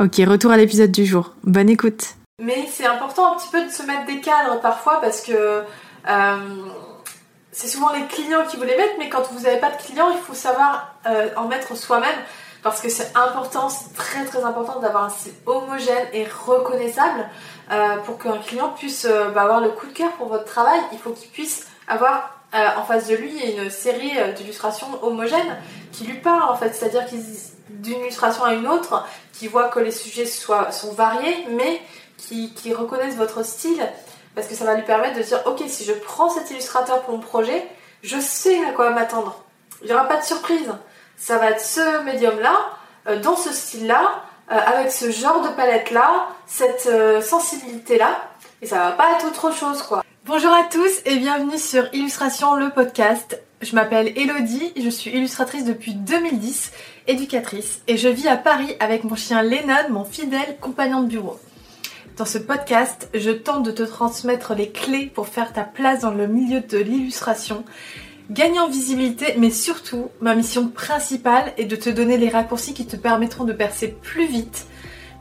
Ok, retour à l'épisode du jour. Bonne écoute. Mais c'est important un petit peu de se mettre des cadres parfois parce que euh, c'est souvent les clients qui vous les mettent, mais quand vous n'avez pas de clients, il faut savoir euh, en mettre soi-même parce que c'est important, c'est très très important d'avoir un style homogène et reconnaissable euh, pour qu'un client puisse bah, avoir le coup de cœur pour votre travail. Il faut qu'il puisse avoir en face de lui une série d'illustrations homogènes qui lui parlent en fait, c'est-à-dire d'une illustration à une autre, qui voient que les sujets sont variés, mais qui, qui, reconnaissent votre style, parce que ça va lui permettre de dire, ok, si je prends cet illustrateur pour mon projet, je sais à quoi m'attendre. Il n'y aura pas de surprise. Ça va être ce médium-là, euh, dans ce style-là, euh, avec ce genre de palette-là, cette euh, sensibilité-là, et ça va pas être autre chose, quoi. Bonjour à tous et bienvenue sur Illustration le podcast. Je m'appelle Elodie, je suis illustratrice depuis 2010 éducatrice et je vis à Paris avec mon chien Lennon, mon fidèle compagnon de bureau. Dans ce podcast, je tente de te transmettre les clés pour faire ta place dans le milieu de l'illustration, gagner en visibilité, mais surtout, ma mission principale est de te donner les raccourcis qui te permettront de percer plus vite,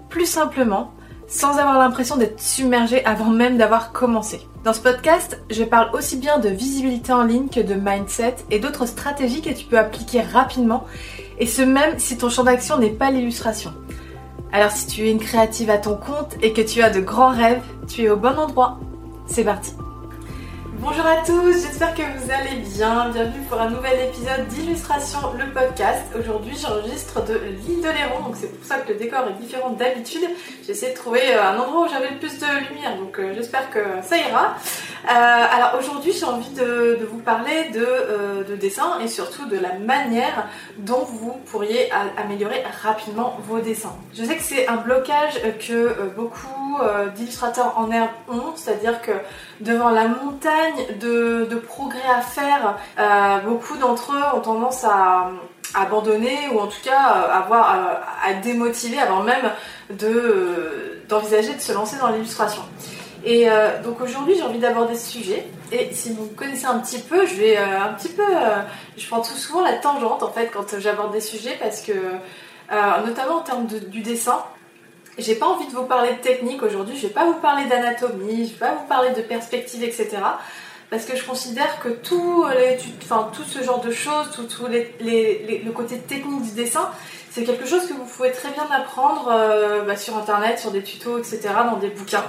plus simplement, sans avoir l'impression d'être submergé avant même d'avoir commencé. Dans ce podcast, je parle aussi bien de visibilité en ligne que de mindset et d'autres stratégies que tu peux appliquer rapidement et ce même si ton champ d'action n'est pas l'illustration. Alors si tu es une créative à ton compte et que tu as de grands rêves, tu es au bon endroit. C'est parti Bonjour à tous, j'espère que vous allez bien. Bienvenue pour un nouvel épisode d'Illustration le podcast. Aujourd'hui, j'enregistre de l'île de Léron, donc c'est pour ça que le décor est différent d'habitude. J'ai essayé de trouver euh, un endroit où j'avais le plus de lumière, donc euh, j'espère que ça ira. Euh, alors aujourd'hui, j'ai envie de, vous parler de, de, dessin et surtout de la manière dont vous pourriez améliorer rapidement vos dessins. Je sais que c'est un blocage que beaucoup d'illustrateurs en herbe ont, c'est-à-dire que devant la montagne de, progrès à faire, euh, beaucoup d'entre eux ont tendance à, abandonner ou en tout cas à, avoir, à, démotiver avant même d'envisager de, se lancer dans l'illustration. Et euh, donc aujourd'hui j'ai envie d'aborder ce sujet. Et si vous connaissez un petit peu, je vais euh, un petit peu, je prends tout souvent la tangente en fait quand j'aborde des sujets parce que notamment en termes du dessin, j'ai pas envie de vous parler de technique aujourd'hui, je vais pas vous parler d'anatomie, je vais pas vous parler de perspective, etc. Parce que je considère que tout, les, enfin, tout ce genre de choses, tout, tout le côté technique du dessin, c'est quelque chose que vous pouvez très bien apprendre euh, bah, sur internet, sur des tutos, etc., dans des bouquins.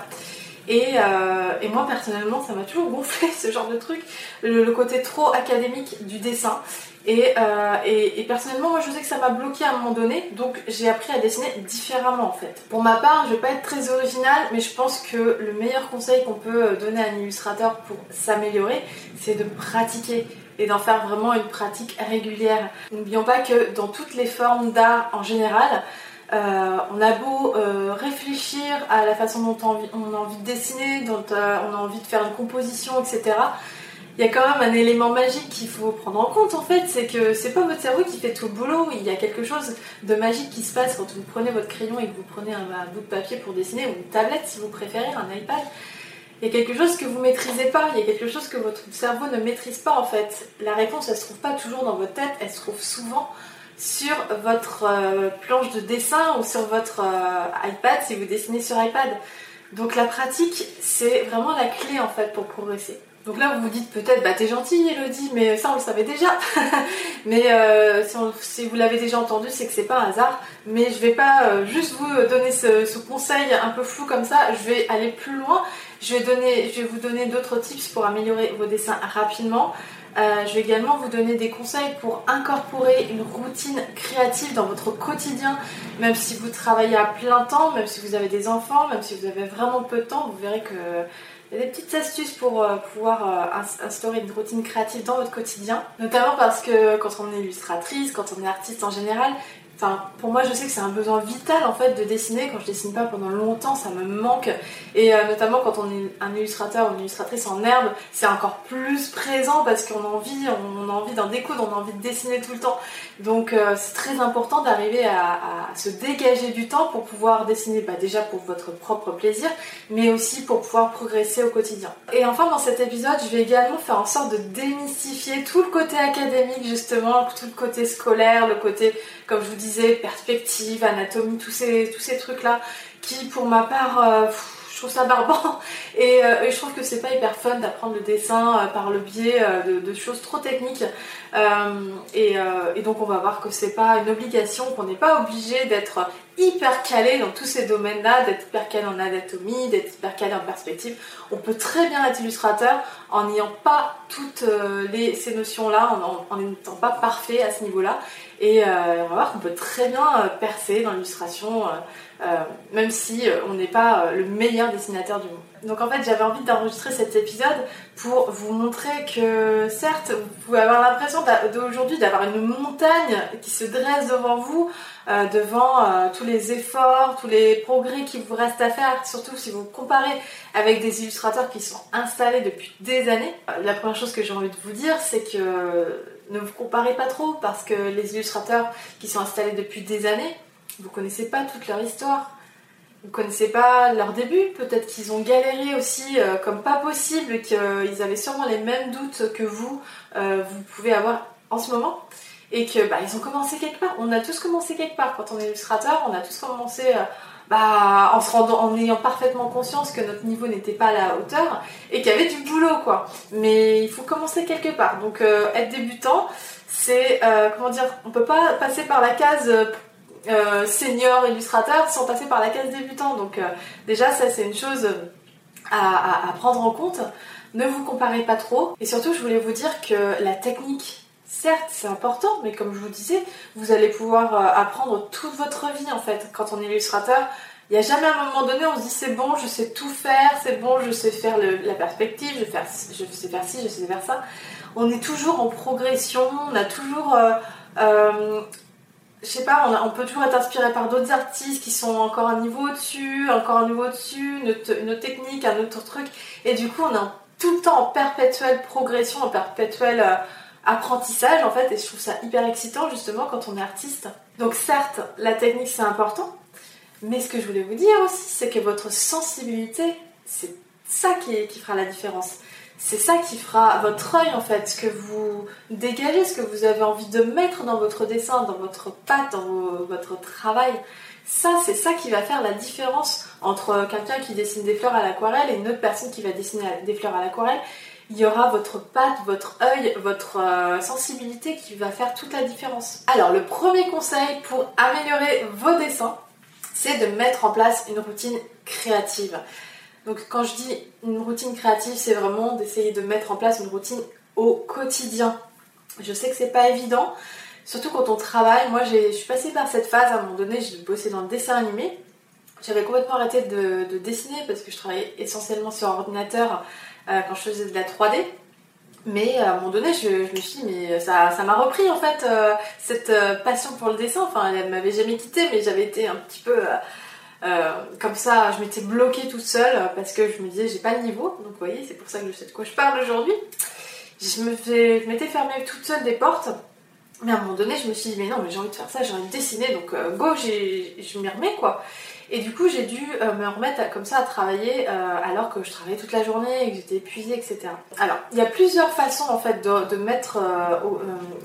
Et, euh, et, moi personnellement, ça m'a toujours gonflé ce genre de truc, le, côté trop académique du dessin. Euh, et, et, personnellement, moi je sais que ça m'a bloqué à un moment donné, donc j'ai appris à dessiner différemment en fait. Pour ma part, je vais pas être très originale, mais je pense que le meilleur conseil qu'on peut donner à un illustrateur pour s'améliorer, c'est de pratiquer et d'en faire vraiment une pratique régulière. N'oublions pas que dans toutes les formes d'art en général, euh, on a beau euh, réfléchir à la façon dont on a envie de dessiner, dont on a envie de faire une composition, etc. Il y a quand même un élément magique qu'il faut prendre en compte en fait, c'est que c'est pas votre cerveau qui fait tout le boulot, il y a quelque chose de magique qui se passe quand vous prenez votre crayon et que vous prenez un, bout de papier pour dessiner, ou une tablette si vous préférez, un iPad. Il y a quelque chose que vous maîtrisez pas, il y a quelque chose que votre cerveau ne maîtrise pas en fait. La réponse elle se trouve pas toujours dans votre tête, elle se trouve souvent sur votre euh, planche de dessin ou sur votre euh, iPad si vous dessinez sur iPad. Donc la pratique, c'est vraiment la clé en fait pour progresser. Donc là, vous vous dites peut-être, bah t'es gentille, Elodie, mais ça on le savait déjà. mais euh, si, vous l'avez déjà entendu, c'est que c'est pas un hasard. Mais je vais pas juste vous donner ce, conseil un peu flou comme ça. Je vais aller plus loin. Je vais vous donner d'autres tips pour améliorer vos dessins rapidement. Euh, je vais également vous donner des conseils pour incorporer une routine créative dans votre quotidien, même si vous travaillez à plein temps, même si vous avez des enfants, même si vous avez vraiment peu de temps, vous verrez que il y a des petites astuces pour euh, pouvoir euh, instaurer une routine créative dans votre quotidien, notamment parce que quand on est illustratrice, quand on est artiste en général, pour moi, je sais que c'est un besoin vital en fait de dessiner. Quand je dessine pas pendant longtemps, ça me manque. Et euh, notamment quand on est un illustrateur ou une illustratrice en herbe, c'est encore plus présent parce qu'on a envie, on a envie d'en découdre, on a envie de dessiner tout le temps. Donc euh, c'est très important d'arriver à, se dégager du temps pour pouvoir dessiner, bah, déjà pour votre propre plaisir, mais aussi pour pouvoir progresser au quotidien. Et enfin, dans cet épisode, je vais également faire en sorte de démystifier tout le côté académique justement, tout le côté scolaire, le côté comme je vous perspective, anatomie, tous ces, tous ces trucs-là, qui pour ma part, euh, trouve ça barbant. Euh, et, je trouve que c'est pas hyper fun d'apprendre le dessin euh, par le biais de, choses trop techniques. Et, donc on va voir que c'est pas une obligation, qu'on n'est pas obligé d'être hyper calé dans tous ces domaines-là, d'être hyper calé en anatomie, d'être hyper calé en perspective. On peut très bien être illustrateur en n'ayant pas toutes les, ces notions-là, en n'étant pas parfait à ce niveau-là. Et euh, on va voir qu'on peut très bien euh, percer dans l'illustration, euh, même si on n'est pas le meilleur dessinateur du monde. Donc en fait, j'avais envie d'enregistrer cet épisode pour vous montrer que certes, vous pouvez avoir l'impression d'aujourd'hui d'avoir une montagne qui se dresse devant vous, devant tous les efforts, tous les progrès qu'il vous reste à faire, surtout si vous comparez avec des illustrateurs qui sont installés depuis des années. La première chose que j'ai envie de vous dire, c'est que ne vous comparez pas trop parce que les illustrateurs qui sont installés depuis des années, vous connaissez pas toute leur histoire. Vous connaissez pas leur début, peut-être qu'ils ont galéré aussi euh, comme pas possible, qu'ils avaient sûrement les mêmes doutes que vous, euh, vous pouvez avoir en ce moment, et que bah, ils ont commencé quelque part. On a tous commencé quelque part quand on est illustrateur, on a tous commencé euh, bah, en se rendant, en ayant parfaitement conscience que notre niveau n'était pas à la hauteur et qu'il y avait du boulot quoi. Mais il faut commencer quelque part. Donc être débutant, c'est comment dire, on peut pas passer par la case euh, senior illustrateur sans passer par la case débutant. Donc déjà ça c'est une chose à, prendre en compte. Ne vous comparez pas trop. Et surtout je voulais vous dire que la technique certes, c'est important, mais comme je vous disais, vous allez pouvoir euh, apprendre toute votre vie en fait. Quand on est illustrateur, il n'y a jamais un moment donné, on se dit c'est bon, je sais tout faire, c'est bon, je sais faire la perspective, je, faire, je sais faire ci, je sais faire ça. On est toujours en progression, on a toujours. Euh, euh, je sais pas, on, peut toujours être inspiré par d'autres artistes qui sont encore un niveau au-dessus, encore un niveau au-dessus, une, autre technique, un autre truc. Et du coup, on est tout le temps en perpétuelle progression, en perpétuelle apprentissage en fait et je trouve ça hyper excitant justement quand on est artiste. Donc certes, la technique c'est important, mais ce que je voulais vous dire aussi, c'est que votre sensibilité, c'est ça qui, fera la différence. C'est ça qui fera votre œil en fait, ce que vous dégagez, ce que vous avez envie de mettre dans votre dessin, dans votre patte, dans votre travail. Ça, c'est ça qui va faire la différence entre quelqu'un qui dessine des fleurs à l'aquarelle et une autre personne qui va dessiner des fleurs à l'aquarelle il y aura votre patte, votre œil, votre euh, sensibilité qui va faire toute la différence. Alors le premier conseil pour améliorer vos dessins, c'est de mettre en place une routine créative. Donc quand je dis une routine créative, c'est vraiment d'essayer de mettre en place une routine au quotidien. Je sais que c'est pas évident, surtout quand on travaille. Moi, je suis passée par cette phase à un moment donné, j'ai bossé dans le dessin animé. J'avais complètement arrêté de, de, dessiner parce que je travaillais essentiellement sur ordinateur euh, quand je faisais de la 3D. Mais à un moment donné, je, me suis dit, mais ça, ça m'a repris en fait euh, cette euh, passion pour le dessin. Enfin, elle m'avait jamais quitté, mais j'avais été un petit peu comme ça. Je m'étais bloquée toute seule parce que je me disais, j'ai pas le niveau. Donc, vous voyez, c'est pour ça que je sais de quoi je parle aujourd'hui. Je m'étais fermée toute seule des portes. Mais à un moment donné, je me suis dit, mais non, mais j'ai envie de faire ça, j'ai envie de dessiner, donc go, je m'y remets quoi. Et du coup, j'ai dû euh, me remettre comme ça à travailler euh, alors que je travaillais toute la journée et que j'étais épuisée, etc. Alors, il y a plusieurs façons en fait de, mettre, euh,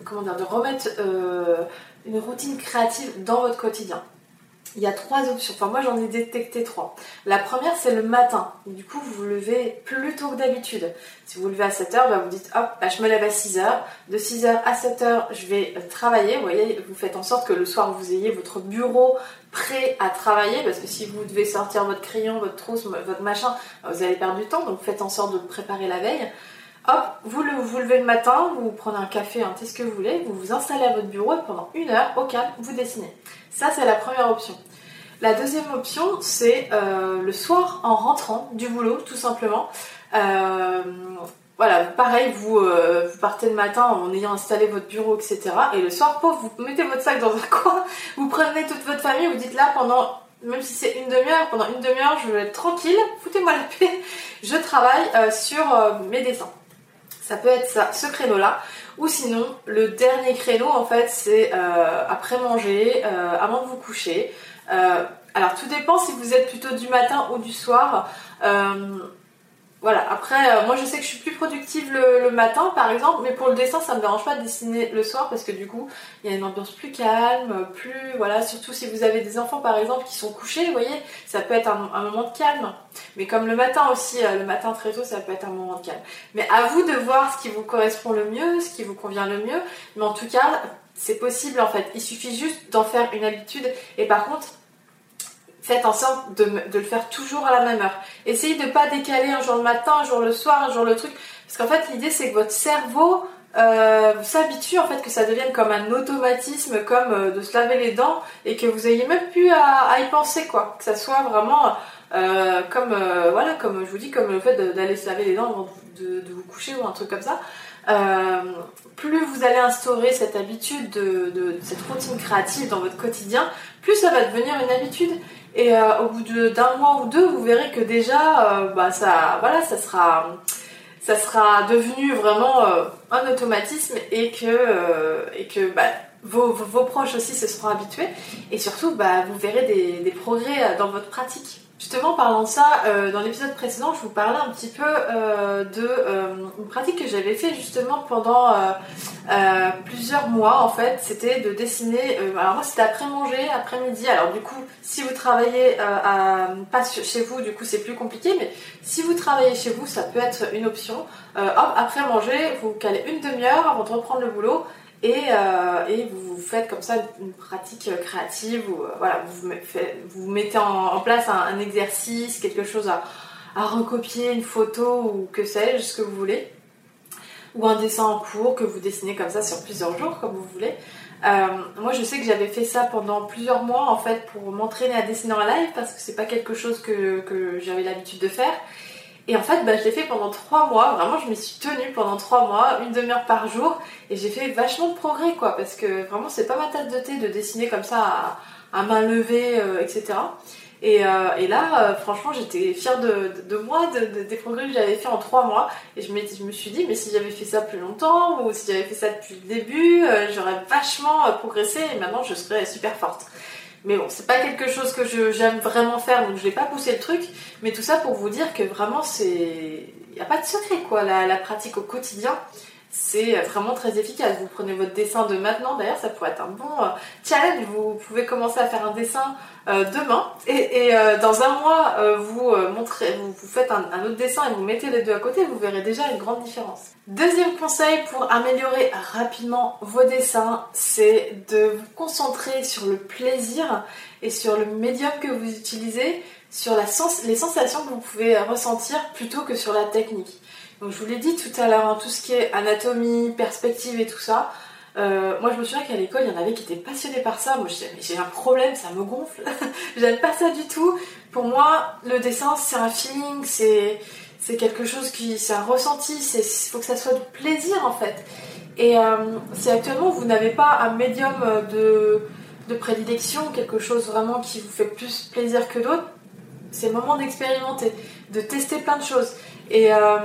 comment dire, de remettre une routine créative dans votre quotidien. Il y a trois options. Enfin, moi j'en ai détecté trois. La première, c'est le matin. Du coup, vous vous levez plus tôt que d'habitude. Si vous vous levez à 7h, bah, vous dites hop, bah, je me lève à 6h. De 6h à 7h, je vais travailler. Vous voyez, vous faites en sorte que le soir, vous ayez votre bureau prêt à travailler. Parce que si vous devez sortir votre crayon, votre trousse, votre machin, bah, vous allez perdre du temps. Donc, faites en sorte de préparer la veille. Hop, vous vous levez le matin, vous prenez un café, un thé, ce que vous voulez, vous vous installez à votre bureau et pendant une heure, au calme, vous dessinez. Ça, c'est la première option. La deuxième option, c'est euh, le soir en rentrant du boulot, tout simplement. Euh, voilà, pareil, vous, euh, vous, partez le matin en ayant installé votre bureau, etc. Et le soir, pauvre, vous mettez votre sac dans un coin, vous prenez toute votre famille, vous dites là pendant, même si c'est une demi-heure, pendant une demi-heure, je vais être tranquille, foutez-moi la paix, je travaille sur mes dessins. Ça peut être ça, ce créneau-là. Ou sinon, le dernier créneau, en fait, c'est après manger, avant de vous coucher. Euh, alors tout dépend si vous êtes plutôt du matin ou du soir. Euh, voilà, après, euh, moi je sais que je suis plus productive le, matin par exemple, mais pour le dessin ça me dérange pas de dessiner le soir parce que du coup il y a une ambiance plus calme, plus. Voilà, surtout si vous avez des enfants par exemple qui sont couchés, vous voyez, ça peut être un, moment de calme. Mais comme le matin aussi, le matin très tôt ça peut être un moment de calme. Mais à vous de voir ce qui vous correspond le mieux, ce qui vous convient le mieux, mais en tout cas c'est possible en fait, il suffit juste d'en faire une habitude et par contre faites en sorte de, le faire toujours à la même heure. Essayez de ne pas décaler un jour le matin, un jour le soir, un jour le truc. Parce qu'en fait, l'idée, c'est que votre cerveau euh, s'habitue, en fait, que ça devienne comme un automatisme, comme euh, de se laver les dents, et que vous ayez même plus à, y penser, quoi. Que ça soit vraiment euh, comme, voilà, comme je vous dis, comme le fait d'aller se laver les dents avant de, vous coucher ou un truc comme ça. plus vous allez instaurer cette habitude de, cette routine créative dans votre quotidien, plus ça va devenir une habitude. Et euh, au bout d'un mois ou deux, vous verrez que déjà, euh, bah, ça, voilà, ça sera, ça sera devenu vraiment euh, un automatisme et que, bah, vos, proches aussi se seront habitués. Et surtout, bah, vous verrez des progrès dans votre pratique. Justement, parlant de ça, euh, dans l'épisode précédent, je vous parlais un petit peu euh, de euh, pratique que j'avais fait justement pendant plusieurs mois en fait. C'était de dessiner. alors moi, c'était après manger, après midi. Alors du coup, si vous travaillez pas chez vous, du coup, c'est plus compliqué. Mais si vous travaillez chez vous, ça peut être une option. hop, après manger, vous calez une demi-heure avant de reprendre le boulot euh, et, vous faites comme ça une pratique créative où euh, voilà, vous, mettez en, place un, exercice, quelque chose à, recopier, une photo ou que sais-je, ce que vous voulez, ou un dessin en cours que vous dessinez comme ça sur plusieurs jours, comme vous voulez. Euh, moi, je sais que j'avais fait ça pendant plusieurs mois en fait pour m'entraîner à dessiner en live parce que c'est pas quelque chose que j'avais l'habitude de faire. Et en fait, bah, je l'ai fait pendant trois mois. Vraiment, je me suis tenue pendant trois mois, une demi-heure par jour. Et j'ai fait vachement de progrès, quoi. Parce que vraiment, c'est pas ma tasse de thé de dessiner comme ça à, main levée, euh, etc. Et, euh, et là, euh, franchement, j'étais fière de, de, moi, de, des progrès que j'avais fait en trois mois. Et je, je me suis dit, mais si j'avais fait ça plus longtemps, ou si j'avais fait ça depuis le début, j'aurais vachement progressé et maintenant je serais super forte. Mais bon, c'est pas quelque chose que j'aime vraiment faire, donc je vais pas pousser le truc. Mais tout ça pour vous dire que vraiment, c'est. Il n'y a pas de secret, quoi. La, pratique au quotidien, c'est vraiment très efficace. Vous prenez votre dessin de maintenant, d'ailleurs, ça pourrait être un bon euh, challenge. Vous pouvez commencer à faire un dessin euh, demain et, euh, dans un mois euh, vous montrez, vous, faites un, autre dessin et vous mettez les deux à côté, vous verrez déjà une grande différence. Deuxième conseil pour améliorer rapidement vos dessins, c'est de vous concentrer sur le plaisir et sur le médium que vous utilisez, sur les sensations que vous pouvez ressentir plutôt que sur la technique. Donc je vous l'ai dit tout à l'heure, hein, tout ce qui est anatomie, perspective et tout ça, euh, moi, je me souviens qu'à l'école, il y en avait qui étaient passionnés par ça. Moi, je disais, mais j'ai un problème, ça me gonfle. J'aime pas ça du tout. Pour moi, le dessin, c'est un feeling, c'est, c'est quelque chose qui, c'est un ressenti, il faut que ça soit du plaisir en fait. Et euh, si actuellement vous n'avez pas un médium de, de prédilection, quelque chose vraiment qui vous fait plus plaisir que d'autres, c'est le moment d'expérimenter, de tester plein de choses. Et euh,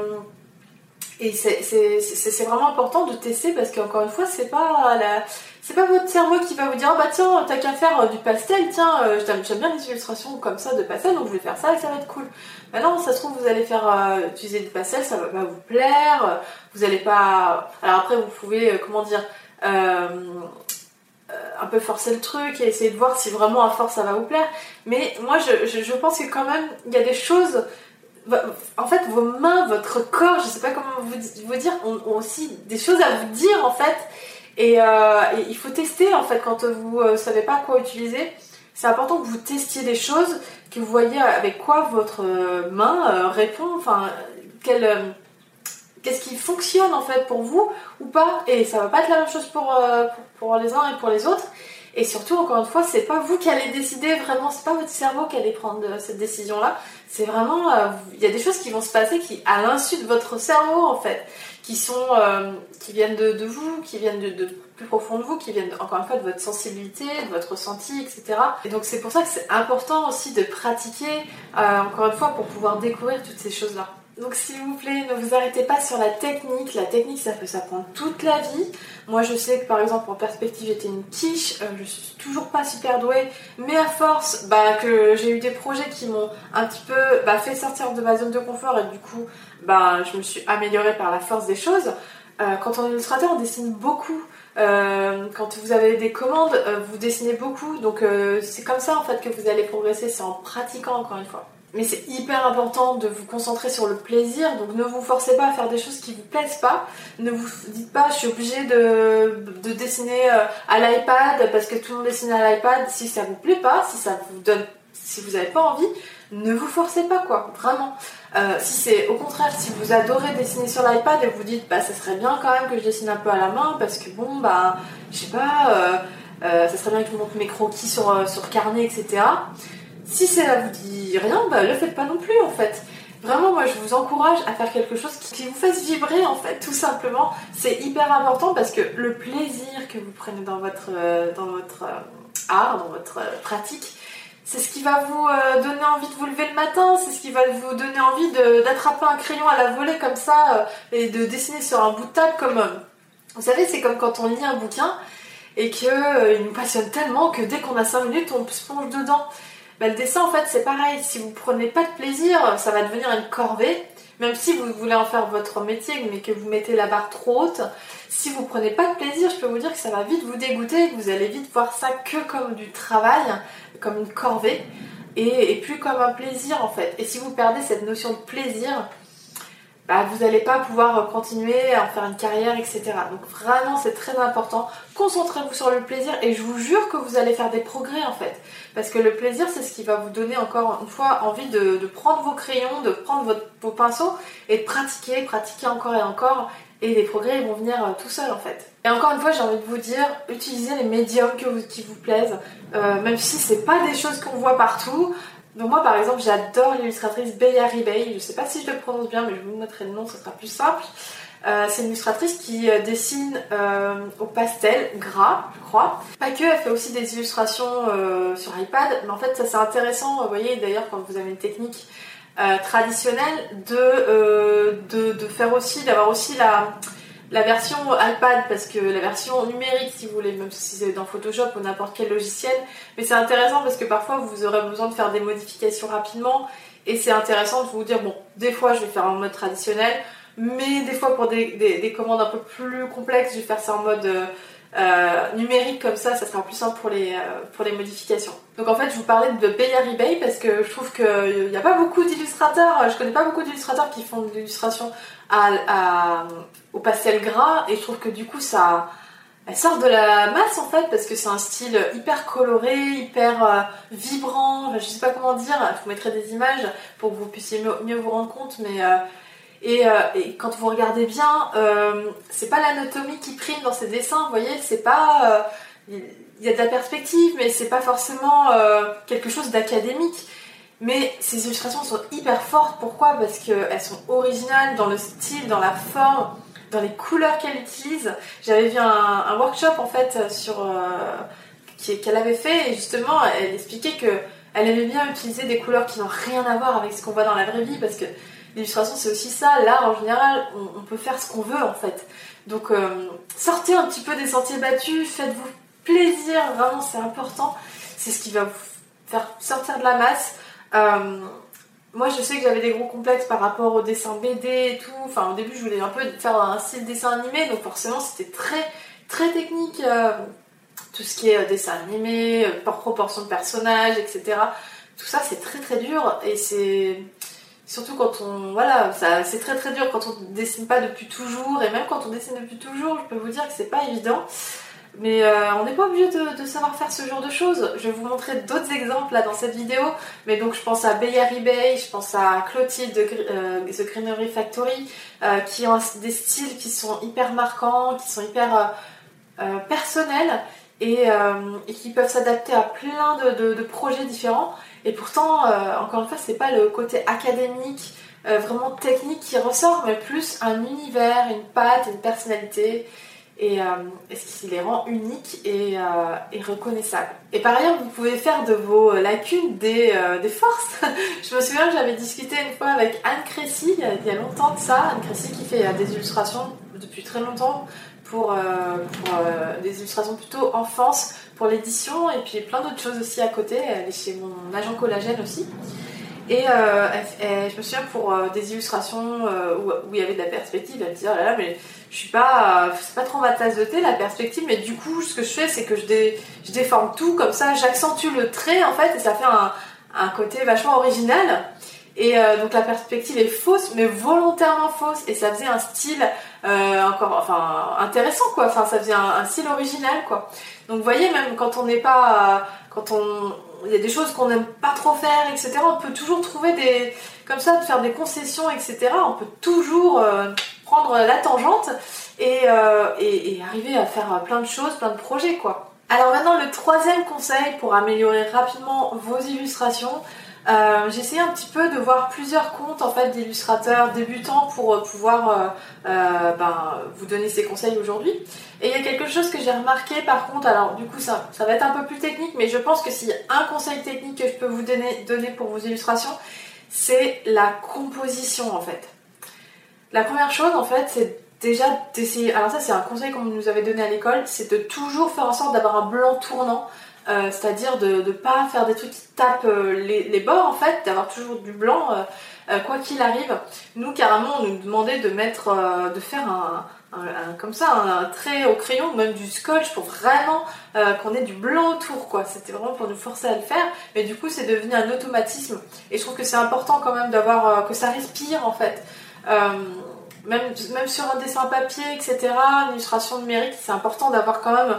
et c'est vraiment important de tester parce qu'encore une fois, c'est pas la... C'est pas votre cerveau qui va vous dire oh bah tiens t'as qu'à faire euh, du pastel tiens euh, j'aime bien les illustrations comme ça de pastel donc je vais faire ça et ça va être cool. Maintenant ça se trouve vous allez faire euh, utiliser du pastel ça va pas vous plaire vous allez pas alors après vous pouvez comment dire un peu forcer le truc et essayer de voir si vraiment à force ça va vous plaire. Mais moi, je, je, pense que quand même, il y a des choses. En fait, vos mains, votre corps, je sais pas comment vous, dire, ont, aussi des choses à vous dire en fait. Et, il faut tester en fait quand vous savez pas quoi utiliser. C'est important que vous testiez des choses, que vous voyez avec quoi votre main répond, enfin, qu'est-ce qui fonctionne en fait pour vous ou pas et ça va pas être la même chose pour, euh, pour, les uns et pour les autres et surtout encore une fois c'est pas vous qui allez décider vraiment c'est pas votre cerveau qui allait prendre euh, cette décision là c'est vraiment euh, il y a des choses qui vont se passer qui à l'insu de votre cerveau en fait qui sont qui viennent de, vous qui viennent de, plus profond de vous qui viennent encore une fois de votre sensibilité de votre ressenti etc et donc c'est pour ça que c'est important aussi de pratiquer encore une fois pour pouvoir découvrir toutes ces choses là donc s'il vous plaît, ne vous arrêtez pas sur la technique. La technique, ça peut s'apprendre toute la vie. Moi, je sais que par exemple, en perspective, j'étais une quiche. Euh, je suis toujours pas super douée. Mais à force, bah, que j'ai eu des projets qui m'ont un petit peu bah, fait sortir de ma zone de confort et du coup, bah, je me suis améliorée par la force des choses. Euh, quand on est illustrateur, on dessine beaucoup. Euh, quand vous avez des commandes, vous dessinez beaucoup. Donc c'est comme ça en fait que vous allez progresser. C'est en pratiquant encore une fois. Mais c'est hyper important de vous concentrer sur le plaisir, donc ne vous forcez pas à faire des choses qui vous plaisent pas. Ne vous dites pas je suis obligée de, de dessiner euh, à l'iPad parce que tout le monde dessine à l'iPad. Si ça vous plaît pas, si ça vous donne, si vous n'avez pas envie, ne vous forcez pas quoi, vraiment. Euh, si c'est au contraire, si vous adorez dessiner sur l'iPad et vous dites bah ça serait bien quand même que je dessine un peu à la main parce que bon bah je sais pas, euh, ça serait bien que je montre mes croquis sur, sur carnet etc. Si ça vous dit rien, bah le faites pas non plus en fait. Vraiment, moi je vous encourage à faire quelque chose qui vous fasse vibrer en fait, tout simplement. C'est hyper important parce que le plaisir que vous prenez dans votre, euh, dans votre euh, art, dans votre euh, pratique, c'est ce qui va vous donner envie de vous lever le matin, c'est ce qui va vous donner envie d'attraper un crayon à la volée comme ça et de dessiner sur un bout de table comme... vous savez, c'est comme quand on lit un bouquin et qu'il il nous passionne tellement que dès qu'on a 5 minutes, on se plonge dedans. Bah, le dessin, en fait, c'est pareil. Si vous prenez pas de plaisir, ça va devenir une corvée. Même si vous voulez en faire votre métier, mais que vous mettez la barre trop haute, si vous prenez pas de plaisir, je peux vous dire que ça va vite vous dégoûter, que vous allez vite voir ça que comme du travail, comme une corvée, et plus comme un plaisir en fait. Et si vous perdez cette notion de plaisir, bah, vous n'allez pas pouvoir continuer à en faire une carrière, etc. Donc vraiment, c'est très important. Concentrez-vous sur le plaisir et je vous jure que vous allez faire des progrès en fait. Parce que le plaisir, c'est ce qui va vous donner encore une fois envie de, prendre vos crayons, de prendre vos pinceaux et de pratiquer, pratiquer encore et encore. Et les progrès ils vont venir euh, tout seuls en fait. Et encore une fois, j'ai envie de vous dire, utilisez les médiums qui vous plaisent, euh, même si c'est pas des choses qu'on voit partout. Donc moi par exemple j'adore l'illustratrice Beya Ribey, je sais pas si je le prononce bien mais je vous montrerai le nom, ce sera plus simple. Euh, c'est une illustratrice qui euh, dessine euh, au pastel gras, je crois. Pas que, elle fait aussi des illustrations sur iPad, mais en fait ça c'est intéressant, vous voyez d'ailleurs quand vous avez une technique traditionnelle de, de, faire aussi, d'avoir aussi la, la version iPad parce que la version numérique si vous voulez même si c'est dans Photoshop ou n'importe quel logiciel. Mais c'est intéressant parce que parfois vous aurez besoin de faire des modifications rapidement. Et c'est intéressant de vous dire bon des fois je vais faire en mode traditionnel mais des fois pour des, commandes un peu plus complexes je vais faire ça en mode euh, numérique comme ça ça sera plus simple pour les, euh, pour les modifications. Donc en fait je vous parlais de Bayari Bay parce que je trouve qu'il n'y a pas beaucoup d'illustrateurs je connais pas beaucoup d'illustrateurs qui font de l'illustration au pastel gras et je trouve que du coup ça sort de la masse en fait parce que c'est un style hyper coloré, hyper euh, vibrant, je sais pas comment dire, je vous mettrai des images pour que vous puissiez mieux, vous rendre compte mais euh, euh, et, quand vous regardez bien, c'est pas l'anatomie qui prime dans ces dessins, vous voyez, c'est pas il y a de la perspective mais c'est pas forcément quelque chose d'académique. Mais ces illustrations sont hyper fortes. Pourquoi? Parce qu'elles sont originales dans le style, dans la forme, dans les couleurs qu'elle utilise. J'avais vu un, workshop en fait sur euh, qu'elle avait fait et justement elle expliquait que elle aimait bien utiliser des couleurs qui n'ont rien à voir avec ce qu'on voit dans la vraie vie parce que l'illustration c'est aussi ça. Là en général on, peut faire ce qu'on veut en fait. Donc euh, sortez un petit peu des sentiers battus, faites-vous plaisir, vraiment c'est important. C'est ce qui va vous faire sortir de la masse. Euh, moi, je sais que j'avais des gros complexes par rapport au dessin BD et tout. Enfin, au début, je voulais un peu faire un style dessin animé, donc forcément, c'était très, très technique. Euh, tout ce qui est dessin animé, par proportion de personnages, etc. Tout ça, c'est très très dur et c'est surtout quand on voilà ça c'est très très dur quand on dessine pas depuis toujours et même quand on dessine depuis toujours je peux vous dire que c'est pas évident mais euh, on n'est pas obligé de, savoir faire ce genre de choses. Je vais vous montrer d'autres exemples là dans cette vidéo. Mais donc je pense à Bayari Bay, je pense à Clotilde de euh, The Greenery Factory, euh, qui ont des styles qui sont hyper marquants, qui sont hyper personnels et, qui peuvent s'adapter à plein de, projets différents. Et pourtant, encore une fois, c'est pas le côté académique, vraiment technique qui ressort, mais plus un univers, une patte, une personnalité et, euh, ce qui les rend uniques et, euh, et, reconnaissables? Et par ailleurs, vous pouvez faire de vos lacunes des, euh, des forces. je me souviens que j'avais discuté une fois avec Anne Cressy, il y, a, longtemps de ça, Anne Cressy qui fait des illustrations depuis très longtemps pour, pour des illustrations plutôt enfance pour l'édition et puis plein d'autres choses aussi à côté. Elle est chez mon agent collagène aussi. Et je me souviens pour des illustrations où, où, il y avait de la perspective, elle disait oh là là, mais je suis pas c'est pas trop ma tasse de thé la perspective mais du coup ce que je fais c'est que je, déforme tout comme ça j'accentue le trait en fait et ça fait un, un côté vachement original. Et euh, donc la perspective est fausse mais volontairement fausse et ça faisait un style euh, encore enfin intéressant quoi. Enfin ça faisait un, style original quoi. Donc vous voyez même quand on n'est pas quand on il y a des choses qu'on n'aime pas trop faire etc on peut toujours trouver des comme ça de faire des concessions etc on peut toujours euh, prendre la tangente euh, et, et, arriver à faire plein de choses, plein de projets quoi. Alors maintenant le troisième conseil pour améliorer rapidement vos illustrations, euh, un petit peu de voir plusieurs comptes en fait d'illustrateurs débutants pour euh, pouvoir ben, vous donner ces conseils aujourd'hui. Et il y a quelque chose que j'ai remarqué par contre, alors du coup ça, ça va être un peu plus technique, mais je pense que s'il y a un conseil technique que je peux vous donner, donner pour vos illustrations, c'est la composition en fait. La première chose, en fait, c'est déjà d'essayer. Alors, ça, c'est un conseil qu'on nous avait donné à l'école c'est de toujours faire en sorte d'avoir un blanc tournant. Euh, c'est-à-dire de ne pas faire des trucs qui tapent euh, les, bords, en fait, d'avoir toujours du blanc, euh, quoi qu'il arrive. Nous, carrément, on nous demandait de mettre, de faire un, comme ça, un, trait au crayon, même du scotch pour vraiment qu'on ait du blanc autour, quoi. C'était vraiment pour nous forcer à le faire, mais du coup, c'est devenu un automatisme. Et je trouve que c'est important quand même d'avoir que ça respire, en fait. Euh, même, sur un dessin papier, etc., une illustration numérique, c'est important d'avoir quand même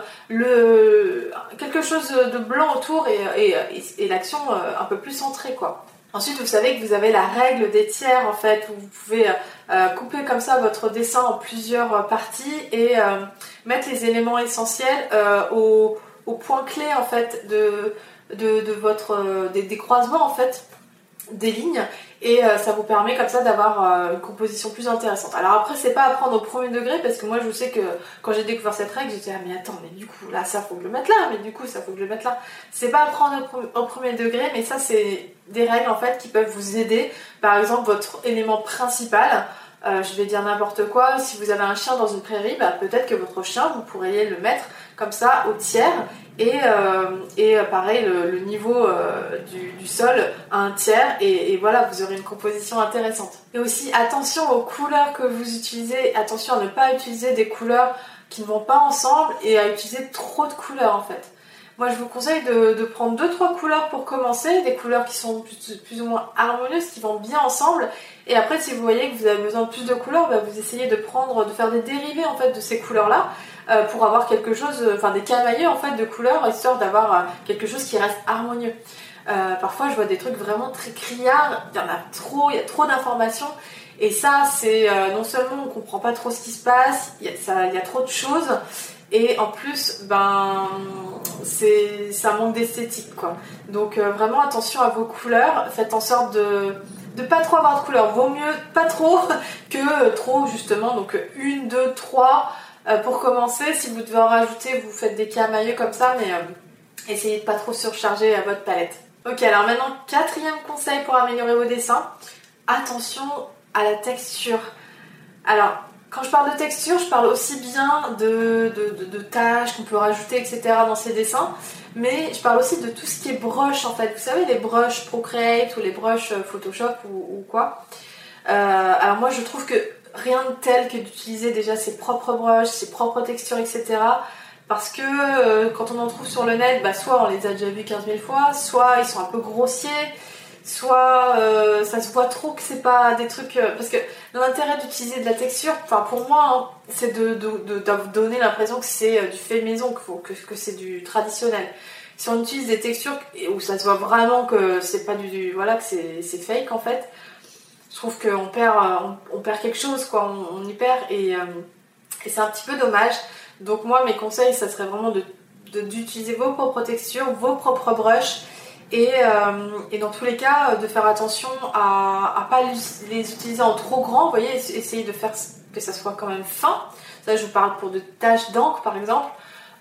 quelque chose de blanc autour et, l'action euh, un peu plus centrée, quoi. Ensuite, vous savez que vous avez la règle des tiers, en fait, où vous pouvez euh, couper comme ça votre dessin en plusieurs parties et mettre les éléments essentiels au, point clé, en fait, de votre, des, des croisements, en fait, des lignes et euh, ça vous permet comme ça d'avoir euh, une composition plus intéressante. Alors après c'est pas à prendre au premier degré parce que moi je sais que quand j'ai découvert cette règle j'étais ah mais attends mais du coup là ça faut que je le mette là mais du coup ça faut que je le mette là. C'est pas à prendre au, premier degré mais ça c'est des règles en fait qui peuvent vous aider. Par exemple votre élément principal euh, je vais dire n'importe quoi, si vous avez un chien dans une prairie, bah, peut-être que votre chien, vous pourriez le mettre comme ça au tiers et, euh, et euh, pareil, le, niveau euh, du, sol à un tiers, et, voilà, vous aurez une composition intéressante. Et aussi, attention aux couleurs que vous utilisez, attention à ne pas utiliser des couleurs qui ne vont pas ensemble et à utiliser trop de couleurs en fait. Moi, je vous conseille de, prendre 2-3 couleurs pour commencer, des couleurs qui sont plus, ou moins harmonieuses, qui vont bien ensemble. Et après, si vous voyez que vous avez besoin de plus de couleurs, bah, vous essayez de prendre, de faire des dérivés en fait de ces couleurs-là. Euh, pour avoir quelque chose, enfin des camailleux en fait de couleurs, histoire d'avoir euh, quelque chose qui reste harmonieux. Euh, parfois, je vois des trucs vraiment très criards, il y en a trop, il y a trop d'informations. Et ça, c'est non seulement on comprend pas trop ce qui se passe, il y, a, trop de choses, et en plus, ben, c'est, ça manque d'esthétique, quoi. Donc vraiment attention à vos couleurs, faites en sorte de de pas trop avoir de couleurs. Vaut mieux pas trop que trop justement. Donc une, deux, trois. Euh, pour commencer, si vous devez en rajouter, vous faites des camailleux comme ça, mais euh, essayez de pas trop surcharger votre palette. Ok, alors maintenant, quatrième conseil pour améliorer vos dessins. Attention à la texture. Alors, quand je parle de texture, je parle aussi bien de, de, tâches qu'on peut rajouter, etc. dans ces dessins. Mais je parle aussi de tout ce qui est brush en fait. Vous savez, les brushes Procreate ou les brushes euh, Photoshop ou, quoi. alors moi, je trouve que rien de tel que d'utiliser déjà ses propres brushes, ses propres textures, etc. parce que euh, quand on en trouve sur le net, bah, soit on les a déjà vus 15 000 fois, soit ils sont un peu grossiers, soit euh, ça se voit trop que c'est pas des trucs. euh, parce que l'intérêt d'utiliser de la texture, pour moi, hein, c'est de, donner l'impression que c'est du fait maison, que, que c'est du traditionnel. Si on utilise des textures où ça se voit vraiment que c'est pas voilà que c'est fake en fait, je trouve qu'on perd euh, on, perd quelque chose quoi, on, y perd et, euh, et c'est un petit peu dommage. Donc moi mes conseils ça serait vraiment de de- d'utiliser vos propres textures, vos propres brushes et, euh, et dans tous les cas de faire attention à, à pas les- utiliser en trop grand, vous voyez, ess- essayer de faire que ça soit quand même fin. Ça je vous parle pour de taches d'encre par exemple.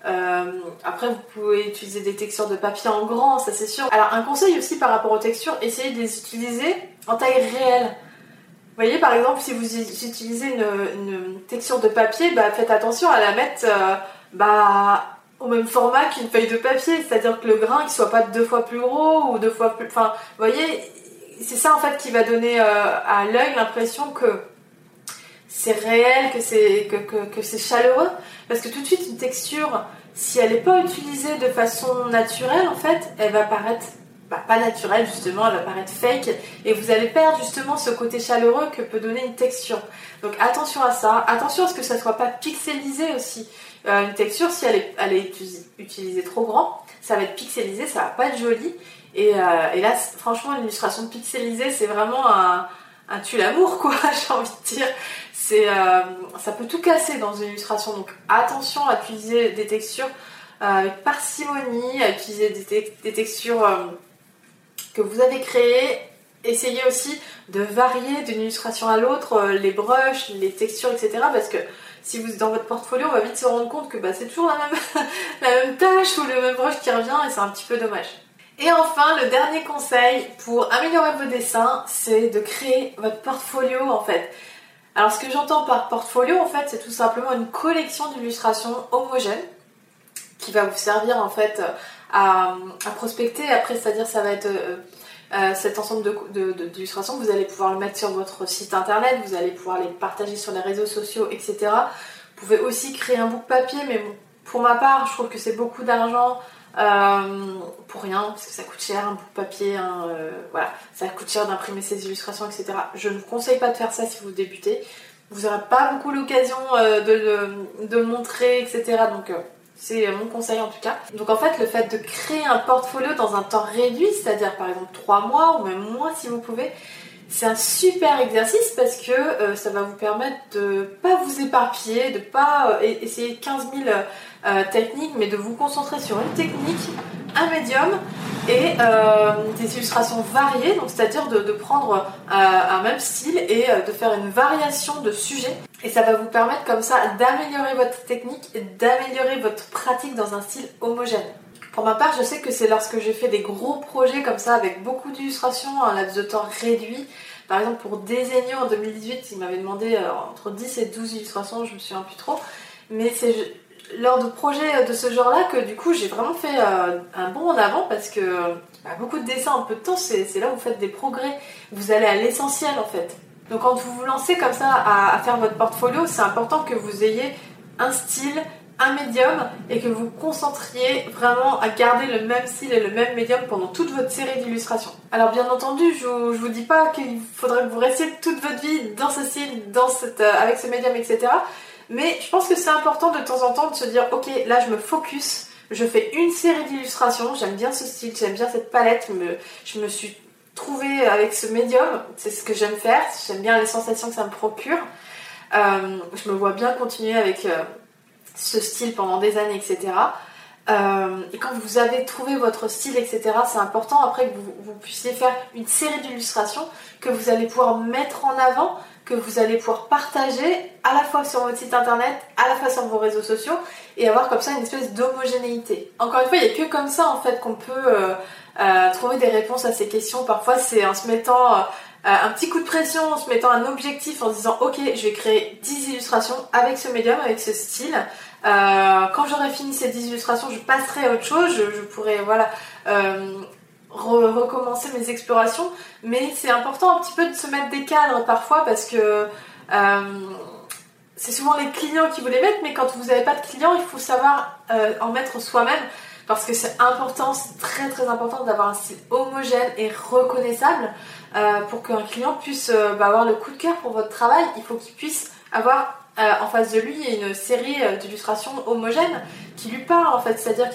Euh, après, vous pouvez utiliser des textures de papier en grand, ça c'est sûr. Alors, un conseil aussi par rapport aux textures, essayez de les utiliser en taille réelle. Vous voyez, par exemple, si vous utilisez une, une texture de papier, bah, faites attention à la mettre euh, bah, au même format qu'une feuille de papier, c'est-à-dire que le grain ne soit pas deux fois plus gros ou deux fois plus. Enfin, vous voyez, c'est ça en fait qui va donner euh, à l'œil l'impression que c'est réel, que c'est que, que- c'est chaleureux. Parce que tout de suite, une texture, si elle n'est pas utilisée de façon naturelle, en fait, elle va paraître bah, pas naturelle, justement, elle va paraître fake. Et vous allez perdre justement ce côté chaleureux que peut donner une texture. Donc attention à ça. Attention à ce que ça soit pas pixelisé aussi. Euh, une texture, si elle est, elle est uti- utilisée trop grand, ça va être pixelisé, ça va pas être joli. Et, euh, et là, franchement, l'illustration pixelisée, c'est vraiment un, un tue-l'amour, quoi, j'ai envie de dire. Euh, ça peut tout casser dans une illustration. Donc attention à utiliser des textures euh, avec parcimonie, à utiliser des, te- des textures euh, que vous avez créées. Essayez aussi de varier d'une illustration à l'autre les brushes, les textures, etc. Parce que si vous êtes dans votre portfolio, on va vite se rendre compte que bah, c'est toujours la même, la même tâche ou le même brush qui revient et c'est un petit peu dommage. Et enfin, le dernier conseil pour améliorer vos dessins, c'est de créer votre portfolio en fait. Alors ce que j'entends par portfolio en fait, c'est tout simplement une collection d'illustrations homogènes qui va vous servir en fait à, à prospecter. Après, c'est-à-dire ça va être euh, euh, cet ensemble de- de- de- d'illustrations, vous allez pouvoir le mettre sur votre site internet, vous allez pouvoir les partager sur les réseaux sociaux, etc. Vous pouvez aussi créer un book papier, mais pour ma part, je trouve que c'est beaucoup d'argent euh, pour rien, parce que ça coûte cher, un bout de papier, euh, voilà, ça coûte cher d'imprimer ces illustrations, etc. Je ne vous conseille pas de faire ça si vous débutez. Vous n'aurez pas beaucoup l'occasion euh, de, le, montrer, etc. Donc c'est mon conseil en tout cas. Donc en fait, le fait de créer un portfolio dans un temps réduit, c'est-à-dire par exemple 3 mois ou même moins si vous pouvez, c'est un super exercice parce que ça va vous permettre de pas vous éparpiller, de pas euh, e- essayer 15 000 euh, techniques, mais de vous concentrer sur une technique, un médium et euh, des illustrations variées, donc c'est-à-dire de, prendre euh, un même style et de faire une variation de sujet. Et ça va vous permettre comme ça d'améliorer votre technique et d'améliorer votre pratique dans un style homogène. Pour ma part, je sais que c'est lorsque j'ai fait des gros projets comme ça avec beaucoup d'illustrations, un laps de temps réduit. Par exemple, pour Desenio en 2018, il m'avait demandé entre 10 et 12 illustrations, je me souviens plus trop. Mais c'est lors de projets de ce genre-là que du coup j'ai vraiment fait euh, un bond en avant parce que bah, beaucoup de dessins en peu de temps, c'est là où vous faites des progrès. Vous allez à l'essentiel en fait. Donc quand vous vous lancez comme ça à, faire votre portfolio, c'est important que vous ayez un style, un médium et que vous concentriez vraiment à garder le même style et le même médium pendant toute votre série d'illustrations. Alors bien entendu, je vous, vous dis pas qu'il faudrait que vous restiez toute votre vie dans ce style, dans cette, euh, avec ce médium, etc. Mais je pense que c'est important de temps en temps de se dire ok là je me focus, je fais une série d'illustrations, j'aime bien ce style, j'aime bien cette palette, me- je me suis trouvée avec ce médium, c'est ce que j'aime faire, j'aime bien les sensations que ça me procure. Euh, je me vois bien continuer avec euh, ce style pendant des années, etc. Euh, et quand vous avez trouvé votre style, etc., c'est important après que vous, vous puissiez faire une série d'illustrations que vous allez pouvoir mettre en avant, que vous allez pouvoir partager à la fois sur votre site internet, à la fois sur vos réseaux sociaux et avoir comme ça une espèce d'homogénéité. Encore une fois, il n'y a que comme ça en fait qu'on peut euh, euh, trouver des réponses à ces questions. Parfois, c'est en se mettant euh, un petit coup de pression, en se mettant un objectif, en se disant ok, je vais créer 10 illustrations avec ce médium, avec ce style. Quand j'aurai fini ces 10 illustrations, je passerai à autre chose, je, je pourrai voilà re- recommencer mes explorations. Mais c'est important un petit peu de se mettre des cadres parfois parce que euh, c'est souvent les clients qui vous les mettent, mais quand vous n'avez pas de clients, il faut savoir euh, en mettre soi-même parce que c'est important, c'est très très important d'avoir un style homogène et reconnaissable euh, pour qu'un client puisse bah, avoir le coup de cœur pour votre travail. Il faut qu'il puisse avoir en face de lui une série d'illustrations homogènes qui lui parlent en fait, c'est-à-dire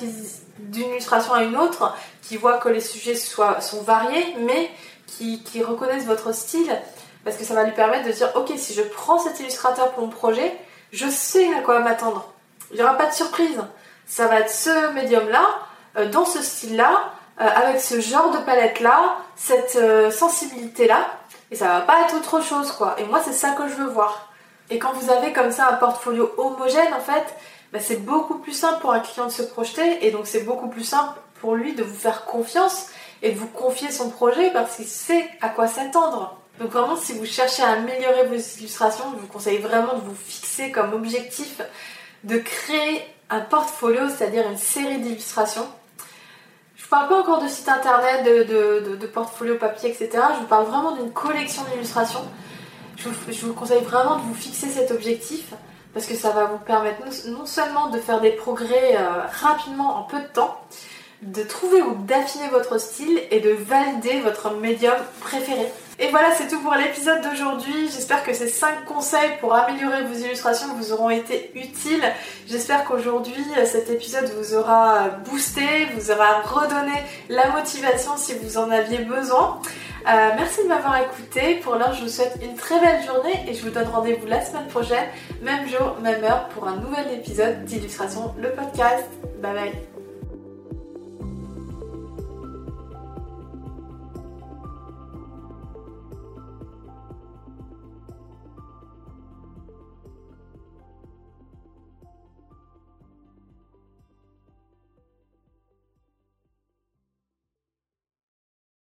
d'une illustration à une autre, qui voit que les sujets soient, sont variés, mais qui, reconnaissent votre style. Parce que ça va lui permettre de dire ok si je prends cet illustrateur pour mon projet je sais à quoi m'attendre. Il n'y aura pas de surprise. Ça va être ce médium là euh, dans ce style là euh, avec ce genre de palette là cette euh, sensibilité là et ça va pas être autre chose quoi. Et moi c'est ça que je veux voir et quand vous avez comme ça un portfolio homogène en fait bah, c'est beaucoup plus simple pour un client de se projeter et donc c'est beaucoup plus simple pour lui de vous faire confiance et de vous confier son projet parce qu'il sait à quoi s'attendre. Donc vraiment, si vous cherchez à améliorer vos illustrations, je vous conseille vraiment de vous fixer comme objectif de créer un portfolio, c'est-à-dire une série d'illustrations. Je vous parle pas encore de site internet, de, portfolio papier, etc. Je vous parle vraiment d'une collection d'illustrations. Je vous, conseille vraiment de vous fixer cet objectif parce que ça va vous permettre non, seulement de faire des progrès euh, rapidement en peu de temps, de trouver ou d'affiner votre style et de valider votre médium préféré. Et voilà, c'est tout pour l'épisode d'aujourd'hui. J'espère que ces 5 conseils pour améliorer vos illustrations vous auront été utiles. J'espère qu'aujourd'hui, cet épisode vous aura boosté, vous aura redonné la motivation si vous en aviez besoin. Euh, merci de m'avoir écouté. Pour l'heure, je vous souhaite une très belle journée et je vous donne rendez-vous la semaine prochaine, même jour, même heure, pour un nouvel épisode d'Illustration, le podcast. Bye bye